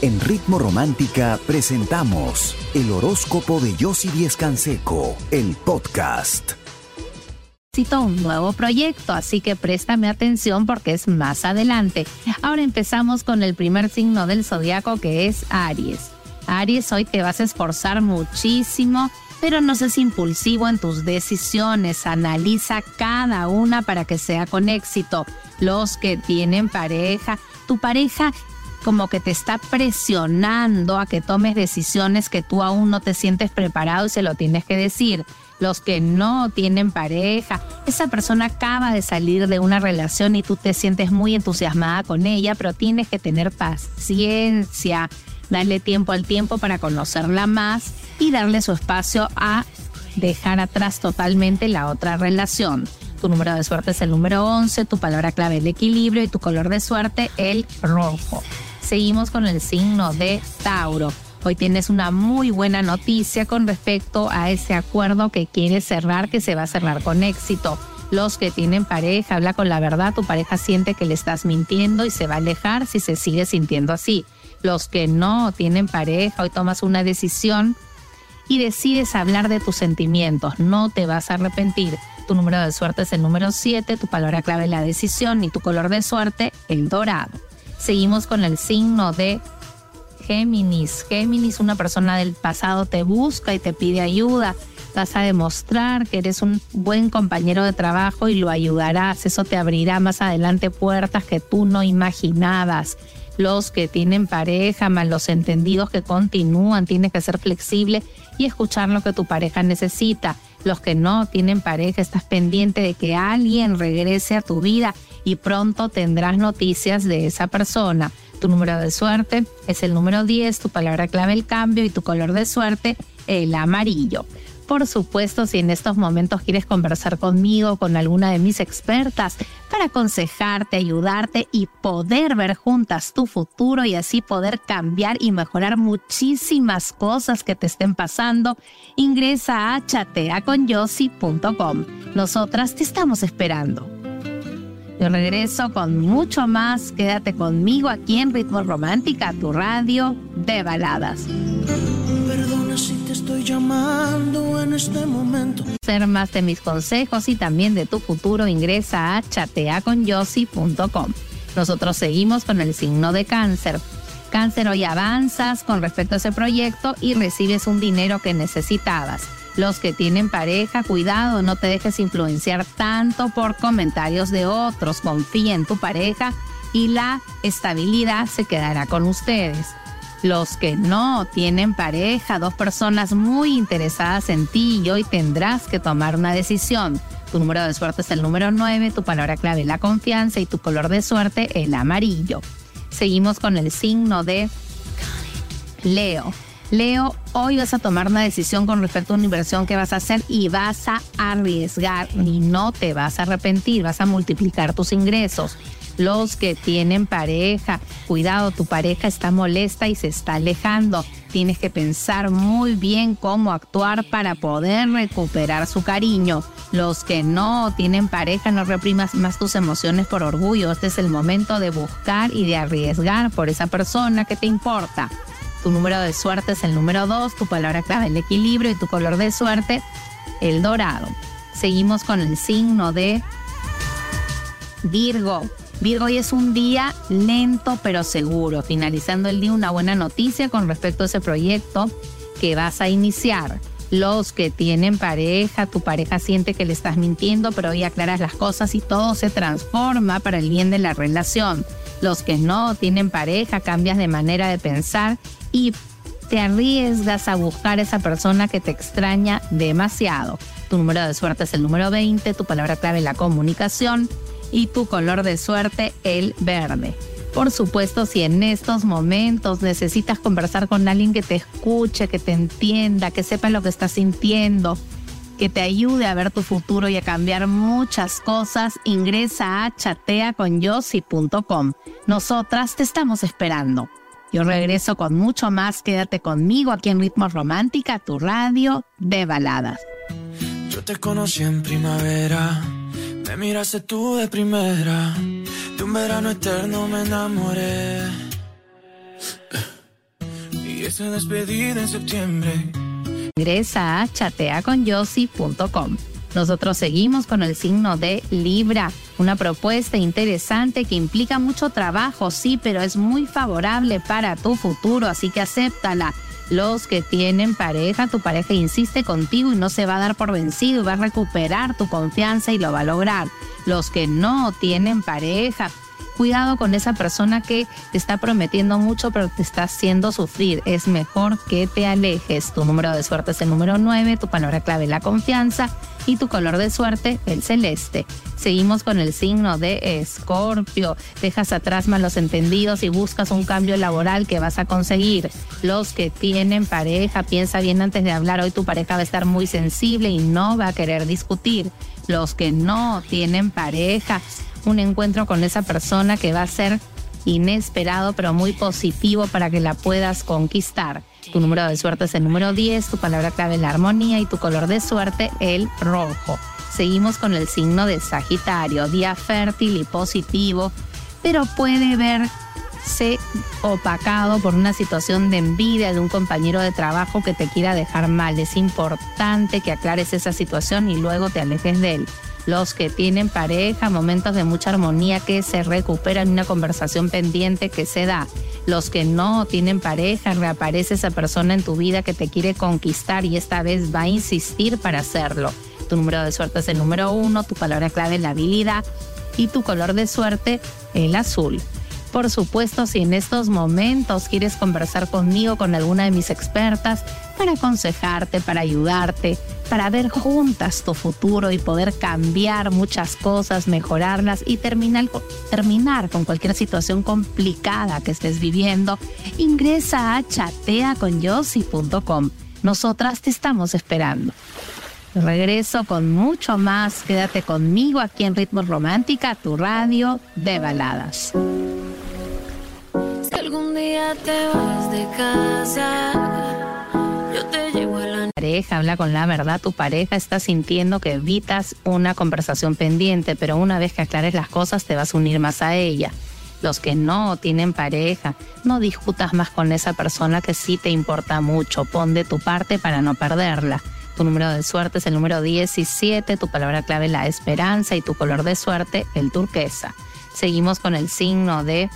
En Ritmo Romántica presentamos el horóscopo de Yossi Díez Canseco, el podcast. Un nuevo proyecto, así que préstame atención porque es más adelante. Ahora empezamos con el primer signo del zodiaco que es Aries. Aries, hoy te vas a esforzar muchísimo, pero no seas impulsivo en tus decisiones. Analiza cada una para que sea con éxito. Los que tienen pareja, tu pareja como que te está presionando a que tomes decisiones que tú aún no te sientes preparado y se lo tienes que decir. Los que no tienen pareja, esa persona acaba de salir de una relación y tú te sientes muy entusiasmada con ella, pero tienes que tener paciencia, darle tiempo al tiempo para conocerla más y darle su espacio a dejar atrás totalmente la otra relación. Tu número de suerte es el número 11, tu palabra clave el equilibrio y tu color de suerte el rojo. Seguimos con el signo de Tauro. Hoy tienes una muy buena noticia con respecto a ese acuerdo que quieres cerrar, que se va a cerrar con éxito. Los que tienen pareja, habla con la verdad, tu pareja siente que le estás mintiendo y se va a alejar si se sigue sintiendo así. Los que no tienen pareja, hoy tomas una decisión y decides hablar de tus sentimientos, no te vas a arrepentir. Tu número de suerte es el número 7, tu palabra clave es la decisión y tu color de suerte el dorado. Seguimos con el signo de Géminis. Géminis, una persona del pasado te busca y te pide ayuda. Vas a demostrar que eres un buen compañero de trabajo y lo ayudarás. Eso te abrirá más adelante puertas que tú no imaginabas. Los que tienen pareja, más los entendidos que continúan, tienes que ser flexible y escuchar lo que tu pareja necesita. Los que no tienen pareja, estás pendiente de que alguien regrese a tu vida y pronto tendrás noticias de esa persona. Tu número de suerte es el número 10, tu palabra clave el cambio y tu color de suerte el amarillo. Por supuesto, si en estos momentos quieres conversar conmigo, con alguna de mis expertas, para aconsejarte, ayudarte y poder ver juntas tu futuro y así poder cambiar y mejorar muchísimas cosas que te estén pasando, ingresa a chateaconyossi.com. Nosotras te estamos esperando. Yo regreso con mucho más. Quédate conmigo aquí en Ritmo Romántica, tu radio de baladas. Perdona si te estoy llamando este momento. Ser más de mis consejos y también de tu futuro, ingresa a chateaconyossi.com. Nosotros seguimos con el signo de cáncer. Cáncer, hoy avanzas con respecto a ese proyecto y recibes un dinero que necesitabas los que tienen pareja, cuidado, no te dejes influenciar tanto por comentarios de otros. Confía en tu pareja y la estabilidad se quedará con ustedes. Los que no tienen pareja, dos personas muy interesadas en ti y hoy tendrás que tomar una decisión. Tu número de suerte es el número 9, tu palabra clave la confianza y tu color de suerte el amarillo. Seguimos con el signo de Leo. Leo, hoy vas a tomar una decisión con respecto a una inversión que vas a hacer y vas a arriesgar y no te vas a arrepentir, vas a multiplicar tus ingresos. Los que tienen pareja, cuidado, tu pareja está molesta y se está alejando. Tienes que pensar muy bien cómo actuar para poder recuperar su cariño. Los que no tienen pareja, no reprimas más tus emociones por orgullo. Este es el momento de buscar y de arriesgar por esa persona que te importa. Tu número de suerte es el número 2, tu palabra clave el equilibrio y tu color de suerte el dorado. Seguimos con el signo de Virgo. Virgo hoy es un día lento pero seguro, finalizando el día una buena noticia con respecto a ese proyecto que vas a iniciar. Los que tienen pareja, tu pareja siente que le estás mintiendo, pero hoy aclaras las cosas y todo se transforma para el bien de la relación. Los que no tienen pareja, cambias de manera de pensar y te arriesgas a buscar esa persona que te extraña demasiado. Tu número de suerte es el número 20, tu palabra clave la comunicación y tu color de suerte el verde. Por supuesto, si en estos momentos necesitas conversar con alguien que te escuche, que te entienda, que sepa lo que estás sintiendo, que te ayude a ver tu futuro y a cambiar muchas cosas, ingresa a chateaconyossi.com. Nosotras te estamos esperando. Yo regreso con mucho más. Quédate conmigo aquí en Ritmo Romántica, tu radio de baladas. Yo te conocí en primavera, me miraste tú de primera. De un verano eterno me enamoré. y esa despedida en septiembre. Ingresa a chateaconyossi.com. Nosotros seguimos con el signo de Libra, una propuesta interesante que implica mucho trabajo, sí, pero es muy favorable para tu futuro, así que acéptala. Los que tienen pareja, tu pareja insiste contigo y no se va a dar por vencido, va a recuperar tu confianza y lo va a lograr. Los que no tienen pareja, cuidado con esa persona que te está prometiendo mucho pero te está haciendo sufrir. Es mejor que te alejes. Tu número de suerte es el número 9, tu palabra clave la confianza y tu color de suerte el celeste. Seguimos con el signo de Escorpio. Dejas atrás malos entendidos y buscas un cambio laboral que vas a conseguir. Los que tienen pareja, piensa bien antes de hablar. Hoy tu pareja va a estar muy sensible y no va a querer discutir. Los que no tienen pareja, un encuentro con esa persona que va a ser inesperado pero muy positivo para que la puedas conquistar. Tu número de suerte es el número 10, tu palabra clave es la armonía y tu color de suerte el rojo. Seguimos con el signo de Sagitario, día fértil y positivo, pero puede verse opacado por una situación de envidia de un compañero de trabajo que te quiera dejar mal. Es importante que aclares esa situación y luego te alejes de él los que tienen pareja, momentos de mucha armonía que se recuperan, una conversación pendiente que se da. Los que no tienen pareja, reaparece esa persona en tu vida que te quiere conquistar y esta vez va a insistir para hacerlo. Tu número de suerte es el número uno, tu palabra clave es la habilidad y tu color de suerte el azul. Por supuesto, si en estos momentos quieres conversar conmigo, con alguna de mis expertas, para aconsejarte, para ayudarte, para ver juntas tu futuro y poder cambiar muchas cosas, mejorarlas y terminar, con cualquier situación complicada que estés viviendo, ingresa a chateaconyossi.com. Nosotras te estamos esperando. Regreso con mucho más. Quédate conmigo aquí en Ritmo Romántica, tu radio de baladas. Te vas de casa, yo te llevo a la pareja, habla con la verdad, tu pareja está sintiendo que evitas una conversación pendiente, pero una vez que aclares las cosas te vas a unir más a ella. Los que no tienen pareja, no discutas más con esa persona que sí te importa mucho, pon de tu parte para no perderla. Tu número de suerte es el número 17, tu palabra clave la esperanza y tu color de suerte el turquesa. Seguimos con el signo de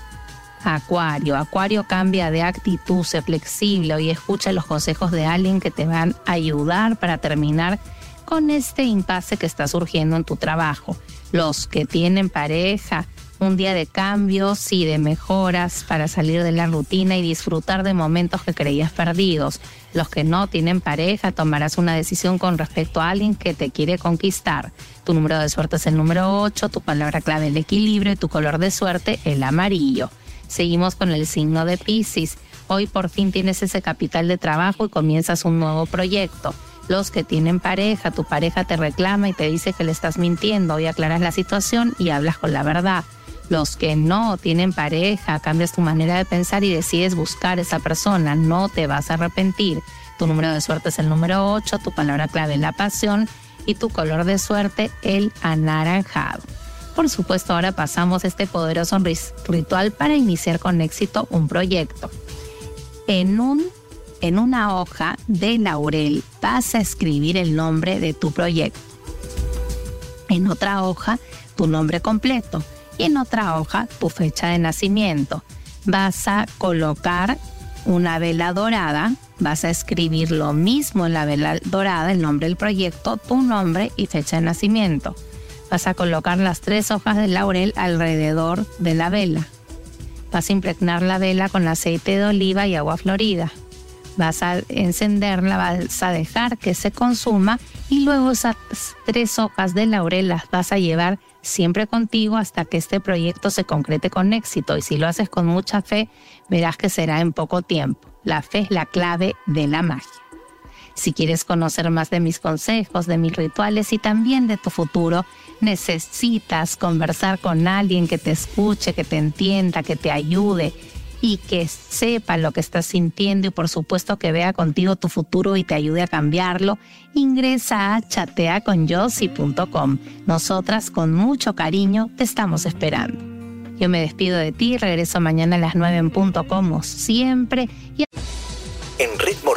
Acuario. Acuario cambia de actitud, sé flexible y escucha los consejos de alguien que te van a ayudar para terminar con este impasse que está surgiendo en tu trabajo. Los que tienen pareja, un día de cambios y de mejoras para salir de la rutina y disfrutar de momentos que creías perdidos. Los que no tienen pareja, tomarás una decisión con respecto a alguien que te quiere conquistar. Tu número de suerte es el número 8, tu palabra clave el equilibrio y tu color de suerte el amarillo. Seguimos con el signo de Pisces. Hoy por fin tienes ese capital de trabajo y comienzas un nuevo proyecto. Los que tienen pareja, tu pareja te reclama y te dice que le estás mintiendo. Hoy aclaras la situación y hablas con la verdad. Los que no tienen pareja, cambias tu manera de pensar y decides buscar esa persona. No te vas a arrepentir. Tu número de suerte es el número 8, tu palabra clave la pasión y tu color de suerte el anaranjado. Por supuesto, ahora pasamos este poderoso ritual para iniciar con éxito un proyecto. En, un, en una hoja de laurel vas a escribir el nombre de tu proyecto. En otra hoja, tu nombre completo. Y en otra hoja, tu fecha de nacimiento. Vas a colocar una vela dorada, vas a escribir lo mismo en la vela dorada, el nombre del proyecto, tu nombre y fecha de nacimiento Vas a colocar las tres hojas de laurel alrededor de la vela. Vas a impregnar la vela con aceite de oliva y agua florida. Vas a encenderla, vas a dejar que se consuma y luego esas tres hojas de laurel las vas a llevar siempre contigo hasta que este proyecto se concrete con éxito. Y si lo haces con mucha fe, verás que será en poco tiempo. La fe es la clave de la magia. Si quieres conocer más de mis consejos, de mis rituales y también de tu futuro, necesitas conversar con alguien que te escuche, que te entienda, que te ayude y que sepa lo que estás sintiendo y por supuesto que vea contigo tu futuro y te ayude a cambiarlo, ingresa a chateaconyossi.com. Nosotras con mucho cariño te estamos esperando. Yo me despido de ti, regreso mañana a las 9 en punto como siempre.